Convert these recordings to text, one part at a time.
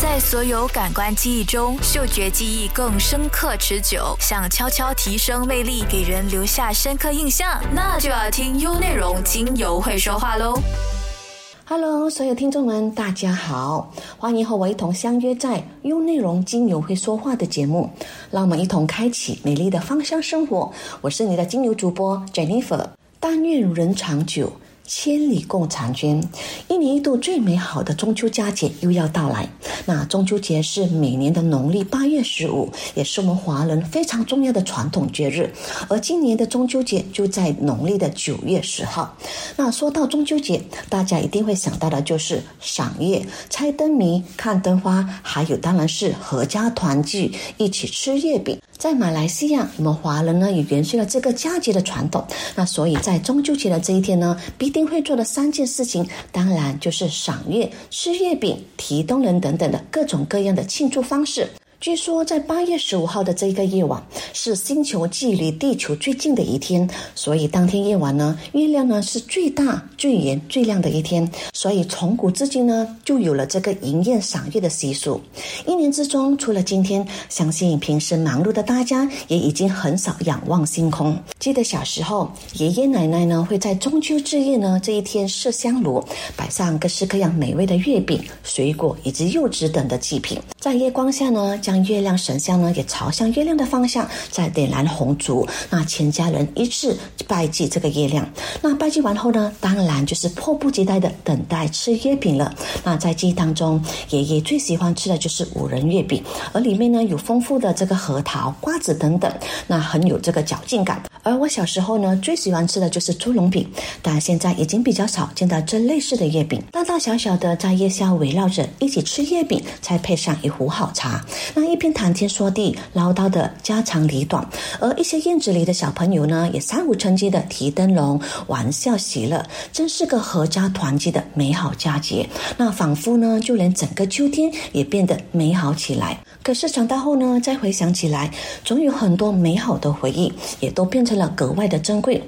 在所有感官记忆中，嗅觉记忆更深刻持久。想悄悄提升魅力，给人留下深刻印象，那就要听优内容精油会说话喽。Hello，所有听众们，大家好，欢迎和我一同相约在优内容精油会说话的节目，让我们一同开启美丽的芳香生活。我是你的精油主播 Jennifer，但愿人长久。千里共婵娟，一年一度最美好的中秋佳节又要到来。那中秋节是每年的农历八月十五，也是我们华人非常重要的传统节日。而今年的中秋节就在农历的九月十号。那说到中秋节，大家一定会想到的就是赏月、猜灯谜、看灯花，还有当然是阖家团聚，一起吃月饼。在马来西亚，我们华人呢也延续了这个佳节的传统。那所以在中秋节的这一天呢，必定会做的三件事情，当然就是赏月、吃月饼、提灯笼等等的各种各样的庆祝方式。据说，在八月十五号的这个夜晚，是星球距离地球最近的一天，所以当天夜晚呢，月亮呢是最大、最圆、最亮的一天。所以从古至今呢，就有了这个迎宴赏月的习俗。一年之中，除了今天，相信平时忙碌的大家也已经很少仰望星空。记得小时候，爷爷奶奶呢会在中秋之夜呢这一天设香炉，摆上各式各样美味的月饼、水果以及柚子等的祭品，在月光下呢。将月亮神像呢也朝向月亮的方向，再点燃红烛，那全家人一致拜祭这个月亮。那拜祭完后呢，当然就是迫不及待的等待吃月饼了。那在记忆当中，爷爷最喜欢吃的就是五仁月饼，而里面呢有丰富的这个核桃、瓜子等等，那很有这个嚼劲感。而我小时候呢，最喜欢吃的就是猪笼饼，但现在已经比较少见到这类似的月饼。大大小小的在夜宵围绕着一起吃月饼，再配上一壶好茶。那一边谈天说地，唠叨的家长里短，而一些院子里的小朋友呢，也三五成群的提灯笼，玩笑喜乐，真是个合家团聚的美好佳节。那仿佛呢，就连整个秋天也变得美好起来。可是长大后呢，再回想起来，总有很多美好的回忆，也都变成了格外的珍贵。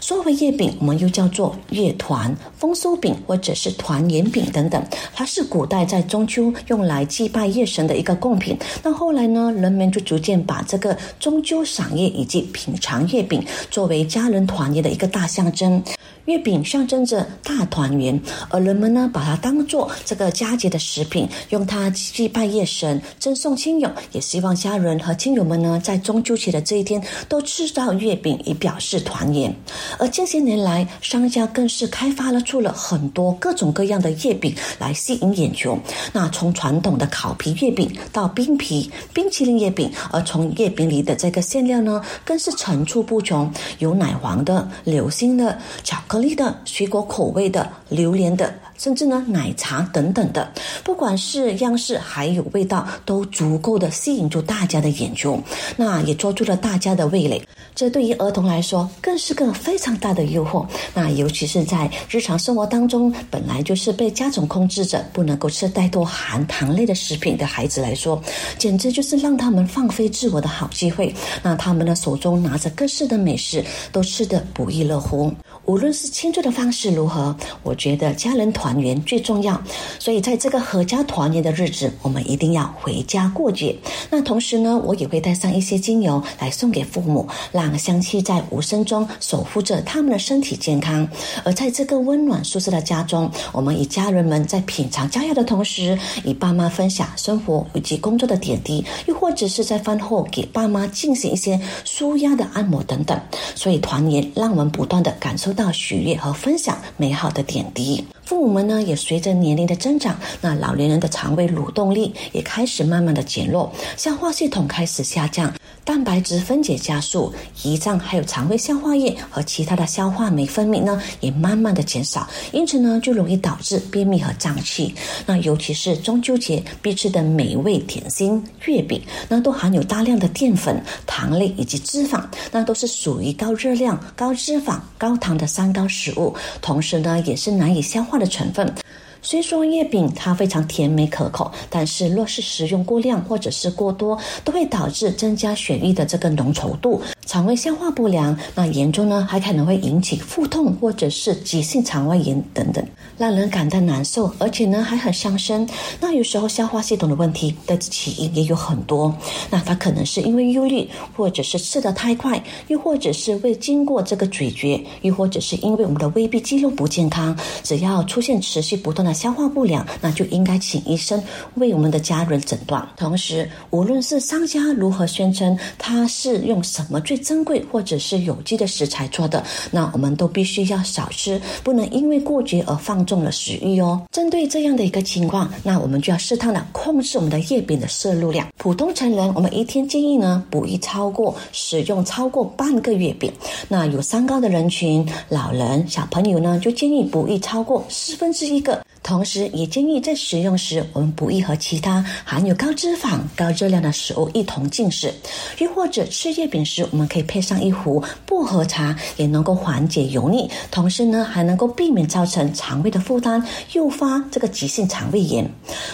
说回月饼，我们又叫做月团、丰收饼或者是团圆饼等等，它是古代在中秋用来祭拜月神的一个贡品。那后来呢，人们就逐渐把这个中秋赏月以及品尝月饼作为家人团圆的一个大象征。月饼象征着大团圆，而人们呢，把它当做这个佳节的食品，用它祭拜月神、赠送亲友，也希望家人和亲友们呢，在中秋节的这一天都吃到月饼，以表示团圆。而近些年来，商家更是开发了出了很多各种各样的月饼来吸引眼球。那从传统的烤皮月饼到冰皮、冰淇淋月饼，而从月饼里的这个馅料呢，更是层出不穷，有奶黄的、流心的、巧克。巧克力的水果口味的榴莲的，甚至呢奶茶等等的，不管是样式还有味道，都足够的吸引住大家的眼球，那也捉住了大家的味蕾。这对于儿童来说，更是个非常大的诱惑。那尤其是在日常生活当中，本来就是被家长控制着不能够吃太多含糖类的食品的孩子来说，简直就是让他们放飞自我的好机会。那他们的手中拿着各式的美食，都吃得不亦乐乎。无论是庆祝的方式如何，我觉得家人团圆最重要。所以在这个阖家团圆的日子，我们一定要回家过节。那同时呢，我也会带上一些精油来送给父母，让香气在无声中守护着他们的身体健康。而在这个温暖舒适的家中，我们与家人们在品尝佳肴的同时，与爸妈分享生活以及工作的点滴，又或者是在饭后给爸妈进行一些舒压的按摩等等。所以团圆，让我们不断的感受。到喜悦和分享美好的点滴，父母们呢也随着年龄的增长，那老年人的肠胃蠕动力也开始慢慢的减弱，消化系统开始下降。蛋白质分解加速，胰脏还有肠胃消化液和其他的消化酶分泌呢，也慢慢的减少，因此呢，就容易导致便秘和胀气。那尤其是中秋节必吃的美味点心月饼，那都含有大量的淀粉、糖类以及脂肪，那都是属于高热量、高脂肪、高糖的三高食物，同时呢，也是难以消化的成分。虽说月饼它非常甜美可口，但是若是食用过量或者是过多，都会导致增加血液的这个浓稠度。肠胃消化不良，那严重呢还可能会引起腹痛或者是急性肠胃炎等等，让人感到难受，而且呢还很伤身。那有时候消化系统的问题的起因也有很多，那它可能是因为忧虑，或者是吃得太快，又或者是未经过这个咀嚼，又或者是因为我们的胃壁肌肉不健康。只要出现持续不断的消化不良，那就应该请医生为我们的家人诊断。同时，无论是商家如何宣称它是用什么最珍贵或者是有机的食材做的，那我们都必须要少吃，不能因为过节而放纵了食欲哦。针对这样的一个情况，那我们就要适当的控制我们的月饼的摄入量。普通成人，我们一天建议呢不宜超过使用超过半个月饼。那有三高的人群、老人、小朋友呢，就建议不宜超过四分之一个。同时，也建议在食用时，我们不宜和其他含有高脂肪、高热量的食物一同进食。又或者吃月饼时，我们可以配上一壶薄荷茶，也能够缓解油腻，同时呢，还能够避免造成肠胃的负担，诱发这个急性肠胃炎。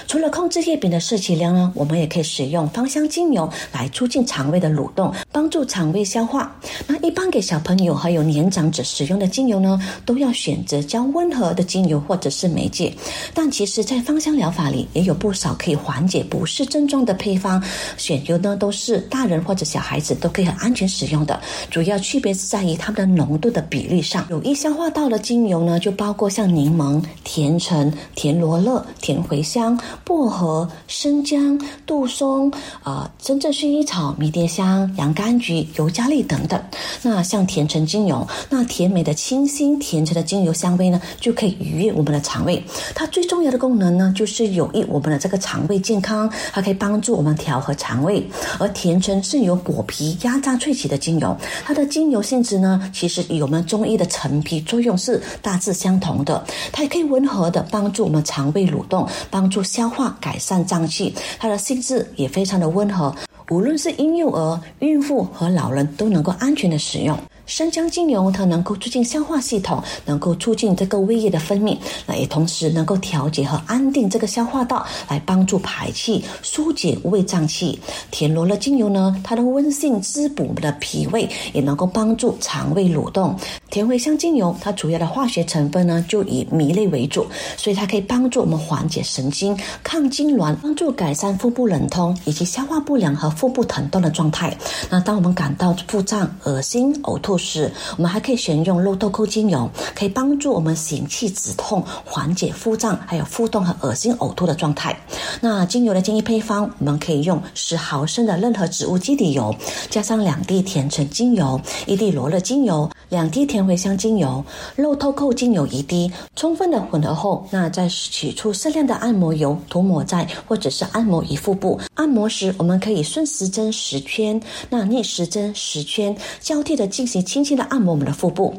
除了控制月饼的摄取量呢，我们也可以使用芳香精油来促进肠胃的蠕动，帮助肠胃消化。那一般给小朋友还有年长者使用的精油呢，都要选择较温和的精油或者是媒介。但其实，在芳香疗法里，也有不少可以缓解不适症状的配方，选用呢都是大人或者小孩子都可以很安全使用的。主要区别是在于它们的浓度的比例上。有易消化道的精油呢，就包括像柠檬、甜橙、甜罗勒、甜茴香、薄荷、生姜、杜松、啊，真正薰衣草、迷迭香、洋甘菊、尤加利等等。那像甜橙精油，那甜美的清新甜橙的精油香味呢，就可以愉悦我们的肠胃。它最重要的功能呢，就是有益我们的这个肠胃健康，它可以帮助我们调和肠胃。而甜橙是由果皮压榨萃取的精油，它的精油性质呢，其实与我们中医的陈皮作用是大致相同的。它也可以温和的帮助我们肠胃蠕动，帮助消化，改善脏器。它的性质也非常的温和，无论是婴幼儿、孕妇和老人都能够安全的使用。生姜精油它能够促进消化系统，能够促进这个胃液的分泌，那也同时能够调节和安定这个消化道，来帮助排气、疏解胃胀气。田螺的精油呢，它的温性滋补我们的脾胃，也能够帮助肠胃蠕动。甜茴香精油它主要的化学成分呢，就以醚类为主，所以它可以帮助我们缓解神经、抗痉挛，帮助改善腹部冷痛以及消化不良和腹部疼痛的状态。那当我们感到腹胀、恶心、呕吐，是，我们还可以选用肉豆蔻精油，可以帮助我们行气止痛，缓解腹胀，还有腹痛和恶心呕吐的状态。那精油的建议配方，我们可以用十毫升的任何植物基底油，加上两滴甜橙精油，一滴罗勒精油，两滴甜茴香精油，肉豆蔻精油一滴，充分的混合后，那再取出适量的按摩油，涂抹在或者是按摩于腹部。按摩时，我们可以顺时针十圈，那逆时针十圈，交替的进行。轻轻的按摩我们的腹部，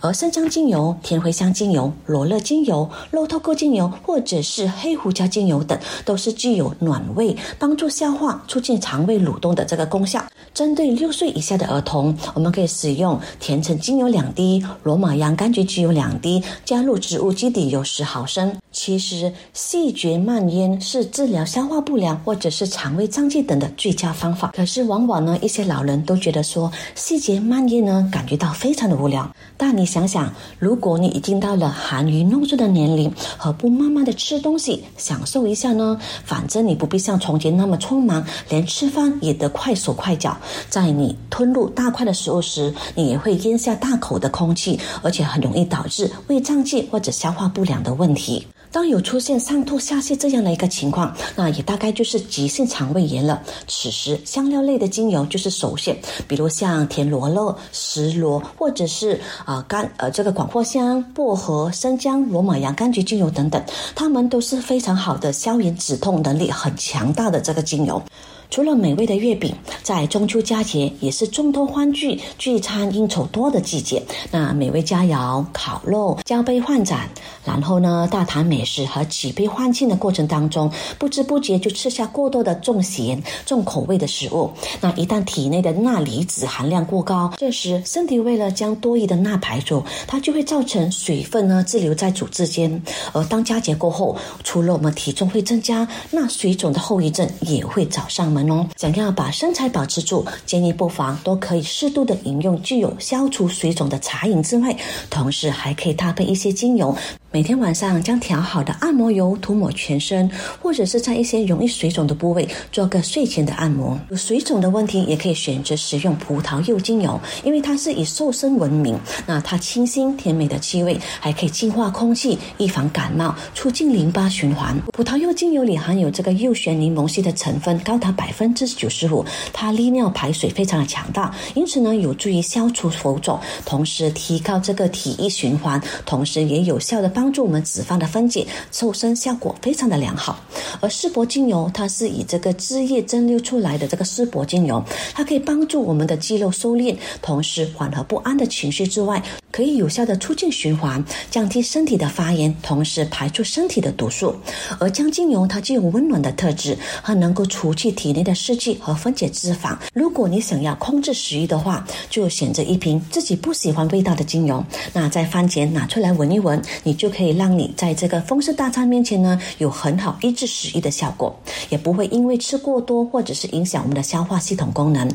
而生姜精油、甜茴香精油、罗勒精油、肉透蔻精油或者是黑胡椒精油等，都是具有暖胃、帮助消化、促进肠胃蠕动的这个功效。针对六岁以下的儿童，我们可以使用甜橙精有两滴、罗马洋甘菊精油两滴，加入植物基底油十毫升。其实，细嚼慢咽是治疗消化不良或者是肠胃胀气等的最佳方法。可是，往往呢，一些老人都觉得说细嚼慢咽呢。感觉到非常的无聊，但你想想，如果你已经到了含饴弄孙的年龄，何不慢慢的吃东西，享受一下呢？反正你不必像从前那么匆忙，连吃饭也得快手快脚。在你吞入大块的食物时，你也会咽下大口的空气，而且很容易导致胃胀气或者消化不良的问题。当有出现上吐下泻这样的一个情况，那也大概就是急性肠胃炎了。此时香料类的精油就是首选，比如像甜罗勒、石螺，或者是啊甘呃这个广藿香、薄荷、生姜、罗马洋甘菊精油等等，它们都是非常好的消炎止痛能力很强大的这个精油。除了美味的月饼，在中秋佳节也是众多欢聚、聚餐应酬多的季节。那美味佳肴、烤肉、交杯换盏，然后呢，大谈美食和举杯欢庆的过程当中，不知不觉就吃下过多的重咸、重口味的食物。那一旦体内的钠离子含量过高，这时身体为了将多余的钠排出，它就会造成水分呢滞留在组织间。而当佳节过后，除了我们体重会增加，那水肿的后遗症也会找上。门哦。想要把身材保持住，建议不妨都可以适度的饮用具有消除水肿的茶饮之外，同时还可以搭配一些精油。每天晚上将调好的按摩油涂抹全身，或者是在一些容易水肿的部位做个睡前的按摩。有水肿的问题，也可以选择使用葡萄柚精油，因为它是以瘦身闻名。那它清新甜美的气味，还可以净化空气，预防感冒，促进淋巴循环。葡萄柚精油里含有这个右旋柠檬烯的成分高达百分之九十五，它利尿排水非常的强大，因此呢有助于消除浮肿，同时提高这个体液循环，同时也有效的帮。帮助我们脂肪的分解，瘦身效果非常的良好。而丝柏精油，它是以这个汁液蒸馏出来的这个丝柏精油，它可以帮助我们的肌肉收敛，同时缓和不安的情绪之外，可以有效的促进循环，降低身体的发炎，同时排出身体的毒素。而姜精油它具有温暖的特质，它能够除去体内的湿气和分解脂肪。如果你想要控制食欲的话，就选择一瓶自己不喜欢味道的精油，那在饭前拿出来闻一闻，你就。就可以让你在这个丰盛大餐面前呢，有很好抑制食欲的效果，也不会因为吃过多或者是影响我们的消化系统功能。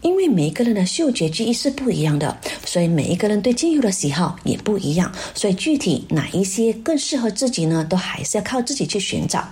因为每一个人的嗅觉记忆是不一样的，所以每一个人对精油的喜好也不一样，所以具体哪一些更适合自己呢，都还是要靠自己去寻找。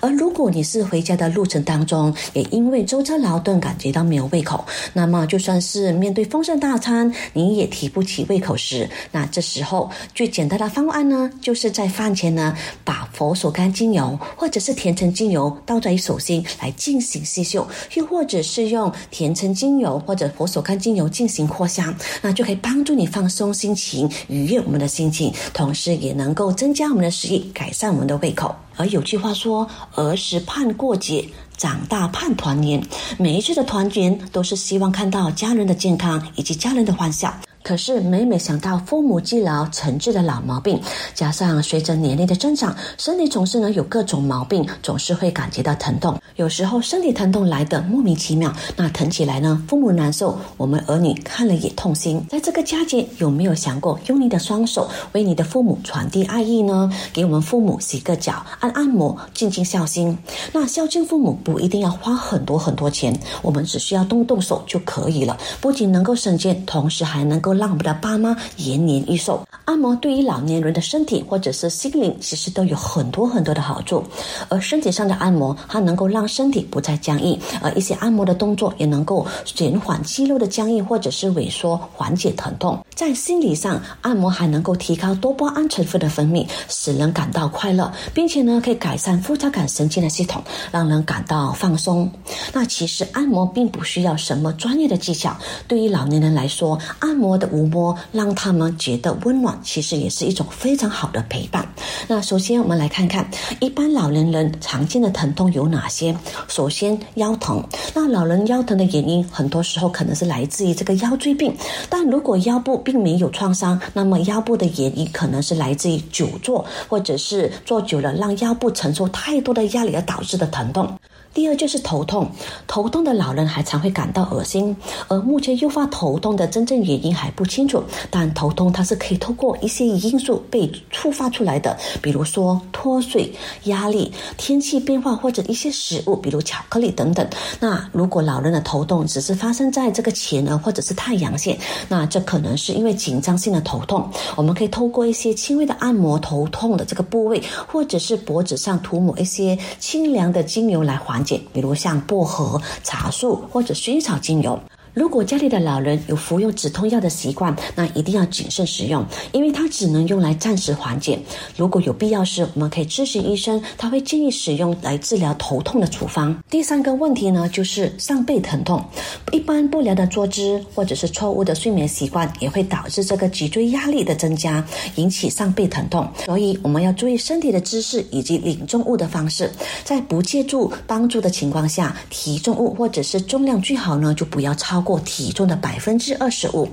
而如果你是回家的路程当中，也因为舟车劳顿感觉到没有胃口，那么就算是面对丰盛大餐，你也提不起胃口时，那这时候最简单的方案呢，就是在饭前呢，把佛手柑精油或者是甜橙精油倒在手心来进行吸嗅，又或者是用甜橙精油或者佛手柑精油进行扩香，那就可以帮助你放松心情，愉悦我们的心情，同时也能够增加我们的食欲，改善我们的胃口。而有句话说：“儿时盼过节，长大盼团圆。”每一次的团圆，都是希望看到家人的健康以及家人的欢笑。可是每每想到父母积劳成疾的老毛病，加上随着年龄的增长，身体总是呢有各种毛病，总是会感觉到疼痛。有时候身体疼痛来的莫名其妙，那疼起来呢，父母难受，我们儿女看了也痛心。在这个佳节，有没有想过用你的双手为你的父母传递爱意呢？给我们父母洗个脚，按按摩，尽尽孝心。那孝敬父母不一定要花很多很多钱，我们只需要动动手就可以了。不仅能够省钱，同时还能够。让我们的爸妈延年益寿。按摩对于老年人的身体或者是心灵，其实都有很多很多的好处。而身体上的按摩，它能够让身体不再僵硬，而一些按摩的动作也能够减缓肌肉的僵硬或者是萎缩，缓解疼痛。在心理上，按摩还能够提高多巴胺成分的分泌，使人感到快乐，并且呢，可以改善副交感神经的系统，让人感到放松。那其实按摩并不需要什么专业的技巧，对于老年人来说，按摩。的抚摸让他们觉得温暖，其实也是一种非常好的陪伴。那首先我们来看看一般老年人常见的疼痛有哪些。首先腰疼，那老人腰疼的原因很多时候可能是来自于这个腰椎病。但如果腰部并没有创伤，那么腰部的原因可能是来自于久坐，或者是坐久了让腰部承受太多的压力而导致的疼痛。第二就是头痛，头痛的老人还常会感到恶心，而目前诱发头痛的真正原因还不清楚。但头痛它是可以透过一些因素被触发出来的，比如说脱水、压力、天气变化或者一些食物，比如巧克力等等。那如果老人的头痛只是发生在这个前额或者是太阳穴，那这可能是因为紧张性的头痛。我们可以透过一些轻微的按摩头痛的这个部位，或者是脖子上涂抹一些清凉的精油来缓。比如像薄荷、茶树或者薰衣草精油。如果家里的老人有服用止痛药的习惯，那一定要谨慎使用，因为它只能用来暂时缓解。如果有必要时，我们可以咨询医生，他会建议使用来治疗头痛的处方。第三个问题呢，就是上背疼痛。一般不良的坐姿或者是错误的睡眠习惯，也会导致这个脊椎压力的增加，引起上背疼痛。所以我们要注意身体的姿势以及领重物的方式，在不借助帮助的情况下提重物或者是重量最好呢就不要超。超过体重的百分之二十五。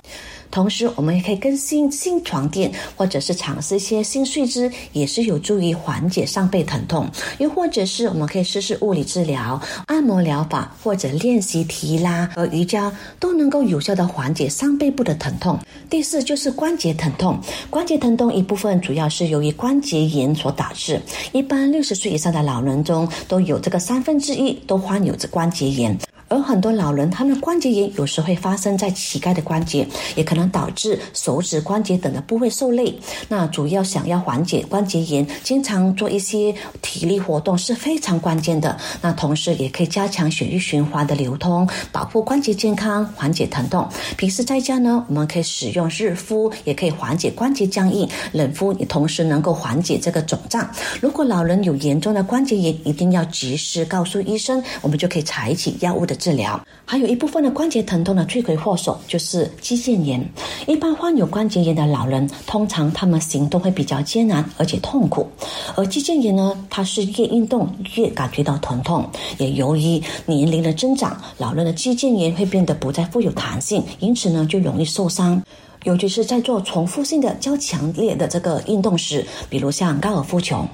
同时，我们也可以更新新床垫，或者是尝试一些新睡姿，也是有助于缓解上背疼痛。又或者是我们可以试试物理治疗、按摩疗法，或者练习提拉和瑜伽，都能够有效的缓解上背部的疼痛。第四就是关节疼痛，关节疼痛一部分主要是由于关节炎所导致。一般六十岁以上的老人中，都有这个三分之一都患有着关节炎。而很多老人，他们的关节炎有时会发生在膝盖的关节，也可能导致手指关节等的部位受累。那主要想要缓解关节炎，经常做一些体力活动是非常关键的。那同时也可以加强血液循环的流通，保护关节健康，缓解疼痛。平时在家呢，我们可以使用热敷，也可以缓解关节僵硬；冷敷也同时能够缓解这个肿胀。如果老人有严重的关节炎，一定要及时告诉医生，我们就可以采取药物的。治疗还有一部分的关节疼痛的罪魁祸首就是肌腱炎。一般患有关节炎的老人，通常他们行动会比较艰难而且痛苦。而肌腱炎呢，它是越运动越感觉到疼痛。也由于年龄的增长，老人的肌腱炎会变得不再富有弹性，因此呢就容易受伤。尤其是在做重复性的较强烈的这个运动时，比如像高尔夫球，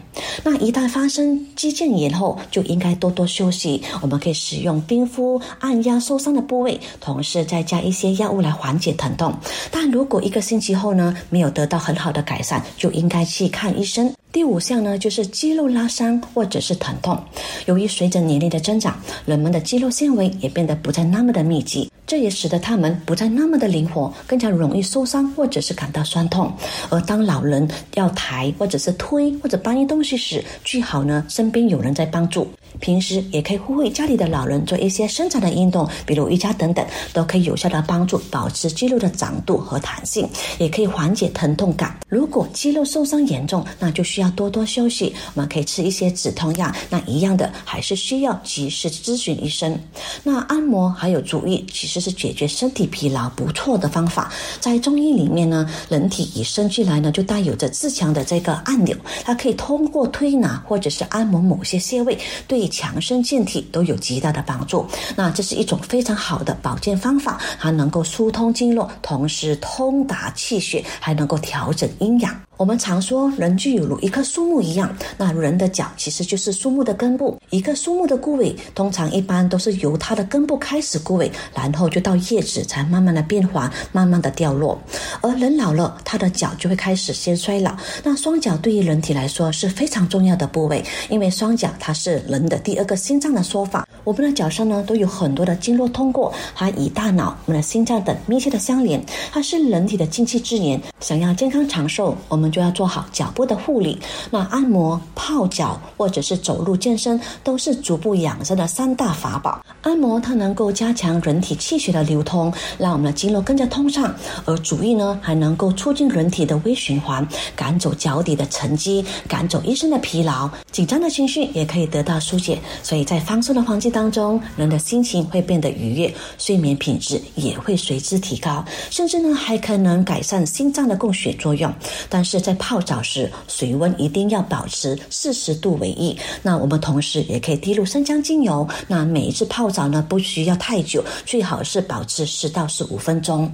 那一旦发生肌腱炎后，就应该多多休息。我们可以使用冰敷按压受伤的部位，同时再加一些药物来缓解疼痛。但如果一个星期后呢，没有得到很好的改善，就应该去看医生。第五项呢，就是肌肉拉伤或者是疼痛。由于随着年龄的增长，人们的肌肉纤维也变得不再那么的密集。这也使得他们不再那么的灵活，更加容易受伤或者是感到酸痛。而当老人要抬或者是推或者搬运东西时，最好呢身边有人在帮助。平时也可以呼吁家里的老人做一些伸展的运动，比如瑜伽等等，都可以有效的帮助保持肌肉的长度和弹性，也可以缓解疼痛感。如果肌肉受伤严重，那就需要多多休息。我们可以吃一些止痛药，那一样的还是需要及时咨询医生。那按摩还有足浴，其实是解决身体疲劳不错的方法。在中医里面呢，人体与生俱来呢就带有着自强的这个按钮，它可以通过推拿或者是按摩某些穴位对。强身健体都有极大的帮助，那这是一种非常好的保健方法，它能够疏通经络，同时通达气血，还能够调整阴阳。我们常说，人就有如一棵树木一样，那人的脚其实就是树木的根部。一个树木的枯萎，通常一般都是由它的根部开始枯萎，然后就到叶子才慢慢的变黄，慢慢的掉落。而人老了，他的脚就会开始先衰老。那双脚对于人体来说是非常重要的部位，因为双脚它是人的第二个心脏的说法。我们的脚上呢，都有很多的经络通过，它与大脑、我们的心脏等密切的相连，它是人体的精气之源。想要健康长寿，我们。就要做好脚部的护理，那按摩、泡脚或者是走路健身，都是足部养生的三大法宝。按摩它能够加强人体气血的流通，让我们的经络更加通畅；而足浴呢，还能够促进人体的微循环，赶走脚底的沉积，赶走一身的疲劳、紧张的情绪，也可以得到疏解。所以在放松的环境当中，人的心情会变得愉悦，睡眠品质也会随之提高，甚至呢还可能改善心脏的供血作用。但是。是在泡澡时，水温一定要保持四十度为宜。那我们同时也可以滴入生姜精油。那每一次泡澡呢，不需要太久，最好是保持十到十五分钟。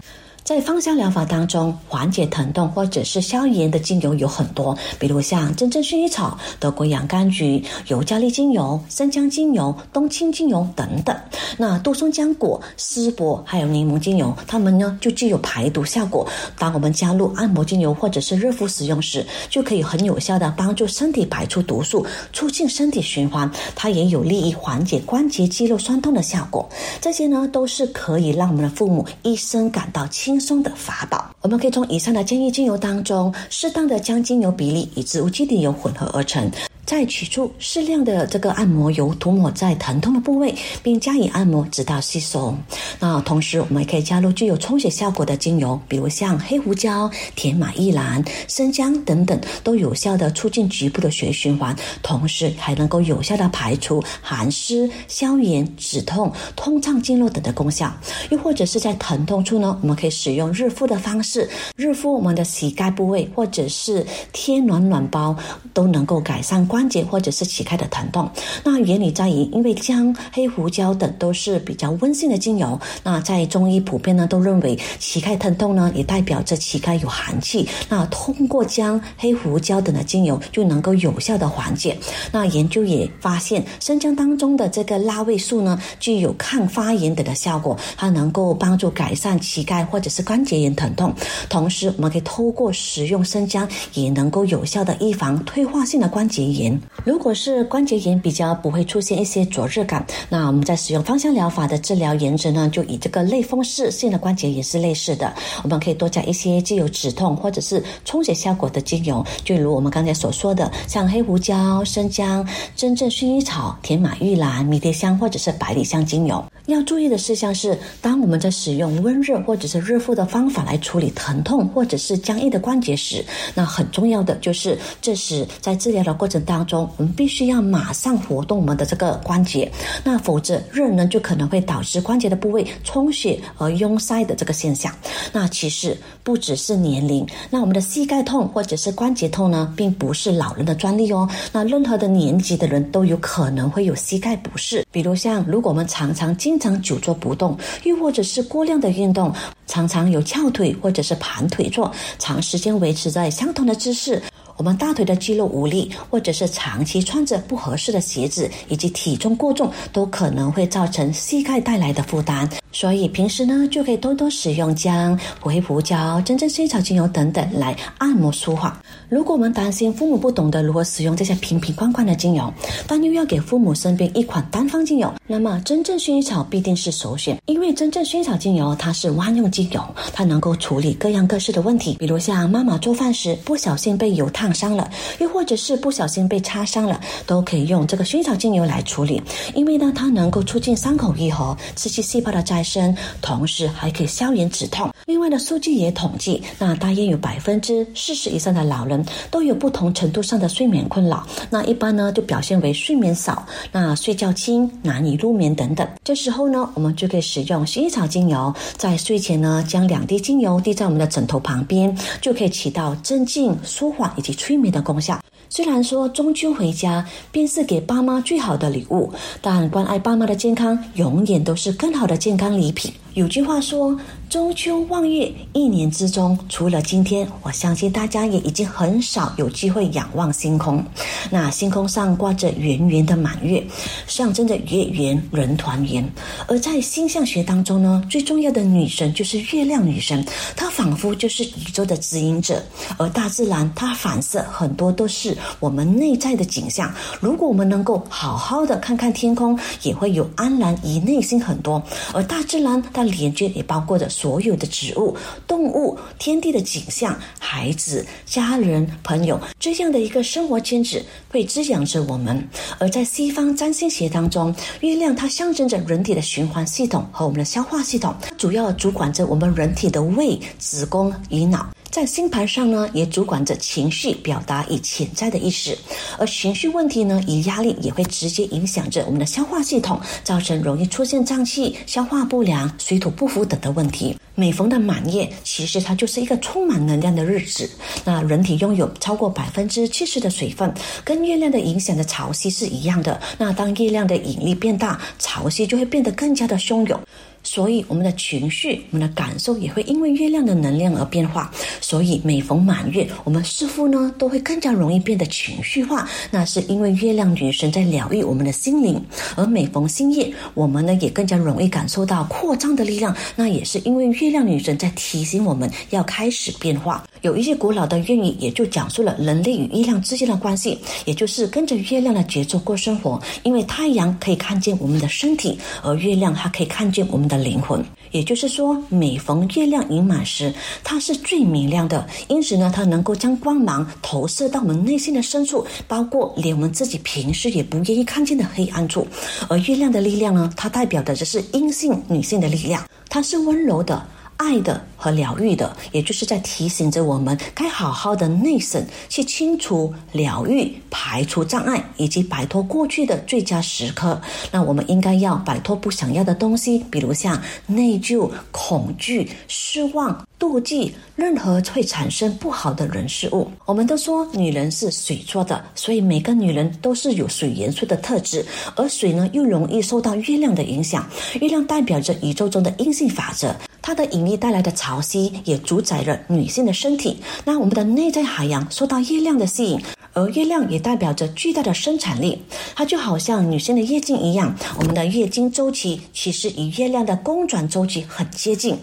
在芳香疗法当中，缓解疼痛或者是消炎的精油有很多，比如像真正薰衣草、德国洋甘菊、尤加利精油、生姜精油、冬青精油等等。那杜松浆果、丝柏还有柠檬精油，它们呢就具有排毒效果。当我们加入按摩精油或者是热敷使用时，就可以很有效的帮助身体排出毒素，促进身体循环。它也有利于缓解关节肌肉酸痛的效果。这些呢都是可以让我们的父母一生感到轻。松的法宝，我们可以从以上的建议精油当中，适当的将精油比例与植物基底油混合而成。再取出适量的这个按摩油，涂抹在疼痛的部位，并加以按摩，直到吸收。那同时，我们也可以加入具有充血效果的精油，比如像黑胡椒、甜马依兰、生姜等等，都有效的促进局部的血循环，同时还能够有效的排除寒湿、消炎、止痛、通畅经络等的功效。又或者是在疼痛处呢，我们可以使用日敷的方式，日敷我们的膝盖部位，或者是贴暖暖包，都能够改善关。关节或者是膝盖的疼痛。那原理在于，因为姜、黑胡椒等都是比较温性的精油，那在中医普遍呢都认为膝盖疼痛呢也代表着膝盖有寒气，那通过姜、黑胡椒等的精油就能够有效的缓解。那研究也发现，生姜当中的这个辣味素呢具有抗发炎等的效果，它能够帮助改善膝盖或者是关节炎疼痛。同时，我们可以透过食用生姜，也能够有效的预防退化性的关节炎。如果是关节炎比较不会出现一些灼热感，那我们在使用芳香疗法的治疗原则呢，就以这个类风湿性的关节也是类似的。我们可以多加一些既有止痛或者是充血效果的精油，就如我们刚才所说的，像黑胡椒、生姜、真正薰衣草、甜马玉兰、迷迭香或者是百里香精油。要注意的事项是，当我们在使用温热或者是热敷的方法来处理疼痛或者是僵硬的关节时，那很重要的就是，这时在治疗的过程当中，我们必须要马上活动我们的这个关节，那否则热呢就可能会导致关节的部位充血而拥塞的这个现象。那其实不只是年龄，那我们的膝盖痛或者是关节痛呢，并不是老人的专利哦。那任何的年纪的人都有可能会有膝盖不适，比如像如果我们常常经常久坐不动，又或者是过量的运动，常常有翘腿或者是盘腿坐，长时间维持在相同的姿势。我们大腿的肌肉无力，或者是长期穿着不合适的鞋子，以及体重过重，都可能会造成膝盖带来的负担。所以平时呢，就可以多多使用姜、黑胡椒、真正薰衣草精油等等来按摩舒缓。如果我们担心父母不懂得如何使用这些瓶瓶罐罐的精油，但又要给父母身边一款单方精油，那么真正薰衣草必定是首选。因为真正薰衣草精油它是万用精油，它能够处理各样各式的问题，比如像妈妈做饭时不小心被油烫伤了，又或者是不小心被擦伤了，都可以用这个薰衣草精油来处理。因为呢，它能够促进伤口愈合，刺激细胞的再再生，同时还可以消炎止痛。另外的数据也统计，那大约有百分之四十以上的老人都有不同程度上的睡眠困扰。那一般呢，就表现为睡眠少、那睡觉轻、难以入眠等等。这时候呢，我们就可以使用薰衣草精油，在睡前呢，将两滴精油滴在我们的枕头旁边，就可以起到镇静、舒缓以及催眠的功效。虽然说中秋回家便是给爸妈最好的礼物，但关爱爸妈的健康，永远都是更好的健康礼品。有句话说。中秋望月，一年之中，除了今天，我相信大家也已经很少有机会仰望星空。那星空上挂着圆圆的满月，象征着月圆人团圆。而在星象学当中呢，最重要的女神就是月亮女神，她仿佛就是宇宙的指引者。而大自然，它反射很多都是我们内在的景象。如果我们能够好好的看看天空，也会有安然于内心很多。而大自然，它连接也包括着。所有的植物、动物、天地的景象、孩子、家人、朋友，这样的一个生活圈子会滋养着我们。而在西方占星学当中，月亮它象征着人体的循环系统和我们的消化系统，主要主管着我们人体的胃、子宫与脑。在星盘上呢，也主管着情绪表达与潜在的意识，而情绪问题呢，与压力也会直接影响着我们的消化系统，造成容易出现胀气、消化不良、水土不服等的问题。每逢的满月，其实它就是一个充满能量的日子。那人体拥有超过百分之七十的水分，跟月亮的影响的潮汐是一样的。那当月亮的引力变大，潮汐就会变得更加的汹涌。所以，我们的情绪、我们的感受也会因为月亮的能量而变化。所以，每逢满月，我们似乎呢都会更加容易变得情绪化。那是因为月亮女神在疗愈我们的心灵。而每逢新月，我们呢也更加容易感受到扩张的力量。那也是因为月亮女神在提醒我们要开始变化。有一些古老的谚语也就讲述了人类与月亮之间的关系，也就是跟着月亮的节奏过生活。因为太阳可以看见我们的身体，而月亮它可以看见我们。的灵魂，也就是说，每逢月亮盈满时，它是最明亮的。因此呢，它能够将光芒投射到我们内心的深处，包括连我们自己平时也不愿意看见的黑暗处。而月亮的力量呢，它代表的就是阴性女性的力量，它是温柔的。爱的和疗愈的，也就是在提醒着我们该好好的内省，去清除、疗愈、排除障碍，以及摆脱过去的最佳时刻。那我们应该要摆脱不想要的东西，比如像内疚、恐惧、失望。妒忌任何会产生不好的人事物。我们都说女人是水做的，所以每个女人都是有水元素的特质，而水呢又容易受到月亮的影响。月亮代表着宇宙中的阴性法则，它的引力带来的潮汐也主宰着女性的身体。那我们的内在海洋受到月亮的吸引，而月亮也代表着巨大的生产力。它就好像女性的月经一样，我们的月经周期其实与月亮的公转周期很接近。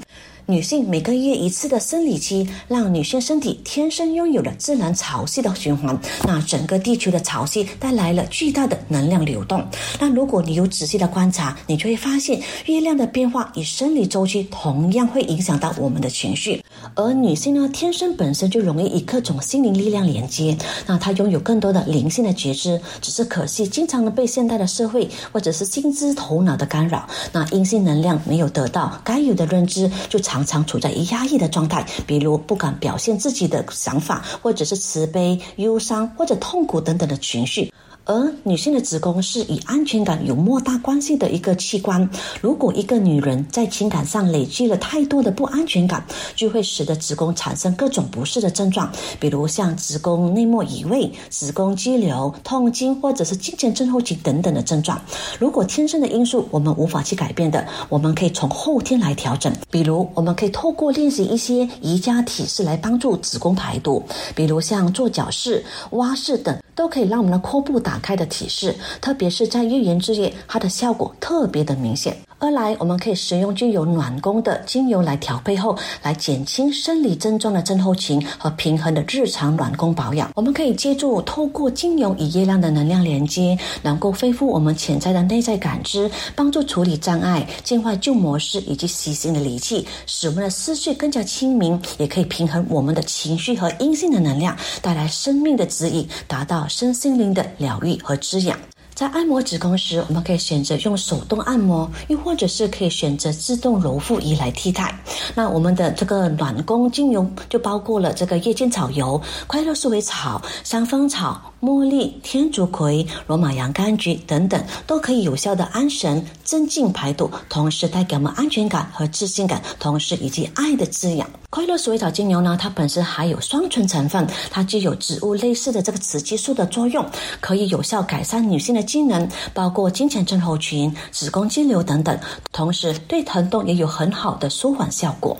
女性每个月一次的生理期，让女性身体天生拥有了自然潮汐的循环。那整个地球的潮汐带来了巨大的能量流动。那如果你有仔细的观察，你就会发现月亮的变化与生理周期同样会影响到我们的情绪。而女性呢，天生本身就容易与各种心灵力量连接。那她拥有更多的灵性的觉知，只是可惜经常的被现代的社会或者是心智头脑的干扰。那阴性能量没有得到该有的认知，就常。常常处在压抑的状态，比如不敢表现自己的想法，或者是慈悲、忧伤或者痛苦等等的情绪。而女性的子宫是与安全感有莫大关系的一个器官。如果一个女人在情感上累积了太多的不安全感，就会使得子宫产生各种不适的症状，比如像子宫内膜移位、子宫肌瘤、痛经或者是经前症候群等等的症状。如果天生的因素我们无法去改变的，我们可以从后天来调整。比如，我们可以透过练习一些瑜伽体式来帮助子宫排毒，比如像做脚式、蛙式等。都可以让我们的髋部打开的体式，特别是在月圆之夜，它的效果特别的明显。二来，我们可以使用具有暖宫的精油来调配后，来减轻生理症状的症候群和平衡的日常暖宫保养。我们可以借助透过精油与月亮的能量连接，能够恢复我们潜在的内在感知，帮助处理障碍，净化旧模式以及习性的离气，使我们的思绪更加清明，也可以平衡我们的情绪和阴性的能量，带来生命的指引，达到身心灵的疗愈和滋养。在按摩子宫时，我们可以选择用手动按摩，又或者是可以选择自动揉腹仪来替代。那我们的这个暖宫精油就包括了这个月见草油、快乐鼠尾草、香蜂草。茉莉、天竺葵、罗马洋甘菊等等，都可以有效的安神、镇静、排毒，同时带给我们安全感和自信感，同时以及爱的滋养。快乐鼠尾草精油呢，它本身含有双醇成分，它具有植物类似的这个雌激素的作用，可以有效改善女性的机能，包括经前症候群、子宫肌瘤等等，同时对疼痛也有很好的舒缓效果。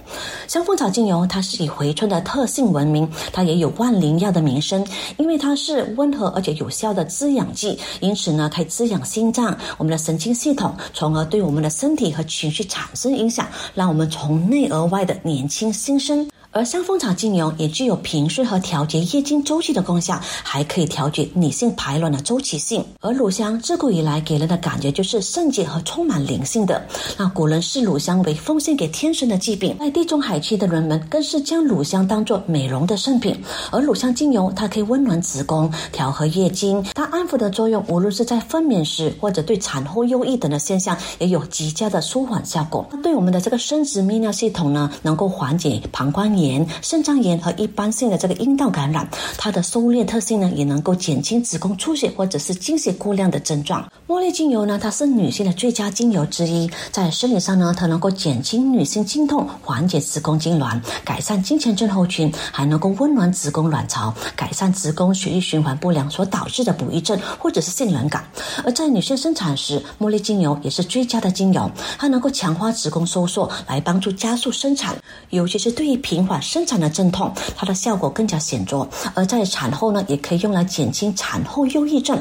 香蜂草精油它是以回春的特性闻名，它也有万灵药的名声，因为它是温。温和而且有效的滋养剂，因此呢，可以滋养心脏、我们的神经系统，从而对我们的身体和情绪产生影响，让我们从内而外的年轻新生。而香蜂草精油也具有平顺和调节月经周期的功效，还可以调节女性排卵的周期性。而乳香自古以来给人的感觉就是圣洁和充满灵性的。那古人视乳香为奉献给天神的祭品，在地中海区的人们更是将乳香当作美容的圣品。而乳香精油它可以温暖子宫、调和月经，它安抚的作用无论是在分娩时或者对产后忧郁等的现象，也有极佳的舒缓效果。对我们的这个生殖泌尿系统呢，能够缓解膀胱炎。炎、肾脏炎和一般性的这个阴道感染，它的收敛特性呢，也能够减轻子宫出血或者是经血过量的症状。茉莉精油呢，它是女性的最佳精油之一，在生理上呢，它能够减轻女性经痛，缓解子宫痉挛，改善经前症候群，还能够温暖子宫卵巢，改善子宫血液循环不良所导致的不育症或者是性冷感。而在女性生产时，茉莉精油也是最佳的精油，它能够强化子宫收缩，来帮助加速生产，尤其是对于平生产的阵痛，它的效果更加显著。而在产后呢，也可以用来减轻产后忧郁症。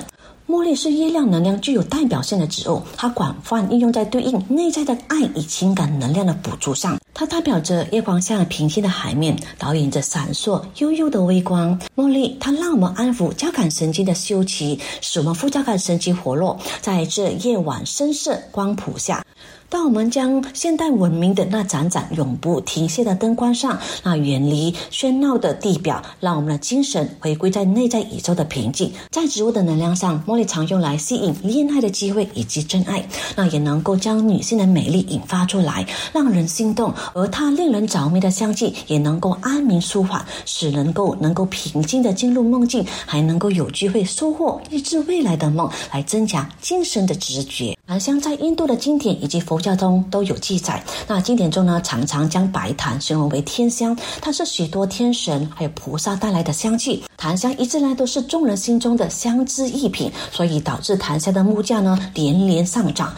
茉莉是月亮能量具有代表性的植物，它广泛应用在对应内在的爱与情感能量的补助上。它代表着月光下平静的海面，导引着闪烁悠悠的微光。茉莉，它让我们安抚交感神经的休息，使我们副交感神经活络。在这夜晚深色光谱下。当我们将现代文明的那盏盏永不停歇的灯关上，那远离喧闹的地表，让我们的精神回归在内在宇宙的平静。在植物的能量上，茉莉常用来吸引恋爱的机会以及真爱，那也能够将女性的美丽引发出来，让人心动。而它令人着迷的香气也能够安眠舒缓，使能够能够平静的进入梦境，还能够有机会收获预知未来的梦，来增强精神的直觉。檀香在印度的经典以及佛教中都有记载。那经典中呢，常常将白檀形容为天香，它是许多天神还有菩萨带来的香气。檀香一直呢都是众人心中的香之一品，所以导致檀香的木价呢连连上涨。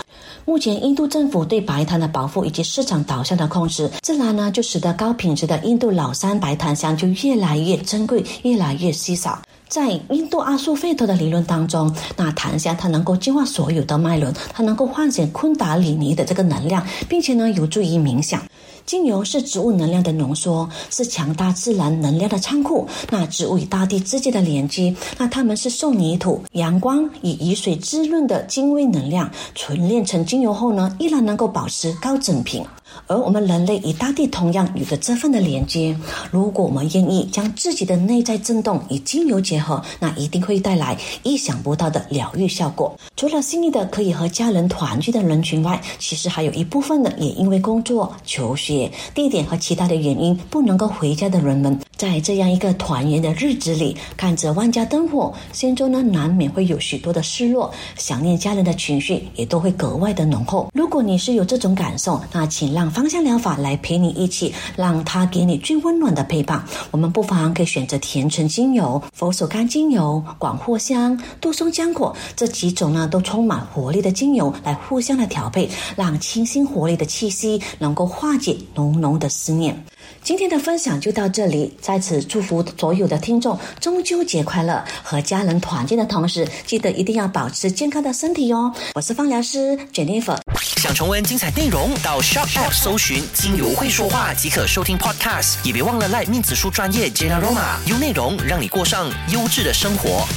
目前，印度政府对白檀的保护以及市场导向的控制，自然呢就使得高品质的印度老山白檀香就越来越珍贵，越来越稀少。在印度阿苏费特的理论当中，那檀香它能够净化所有的脉轮，它能够唤醒昆达里尼的这个能量，并且呢有助于冥想。精油是植物能量的浓缩，是强大自然能量的仓库。那植物与大地之间的连接，那它们是受泥土、阳光与雨水滋润的精微能量，纯炼成精油后呢，依然能够保持高整品。而我们人类与大地同样有着这份的连接。如果我们愿意将自己的内在震动与精油结合，那一定会带来意想不到的疗愈效果。除了心仪的可以和家人团聚的人群外，其实还有一部分的也因为工作、求学。地点和其他的原因不能够回家的人们，在这样一个团圆的日子里，看着万家灯火，心中呢难免会有许多的失落，想念家人的情绪也都会格外的浓厚。如果你是有这种感受，那请让芳香疗法来陪你一起，让它给你最温暖的陪伴。我们不妨可以选择甜橙精油、佛手柑精油、广藿香、杜松浆果这几种呢都充满活力的精油来互相的调配，让清新活力的气息能够化解。浓浓的思念。今天的分享就到这里，在此祝福所有的听众中秋节快乐，和家人团聚的同时，记得一定要保持健康的身体哟。我是芳疗师 Jennifer。想重温精彩内容，到 Shop App 搜寻“精油会说话”即可收听 Podcast，也别忘了赖面子书专业 Jenna Roma，用内容让你过上优质的生活。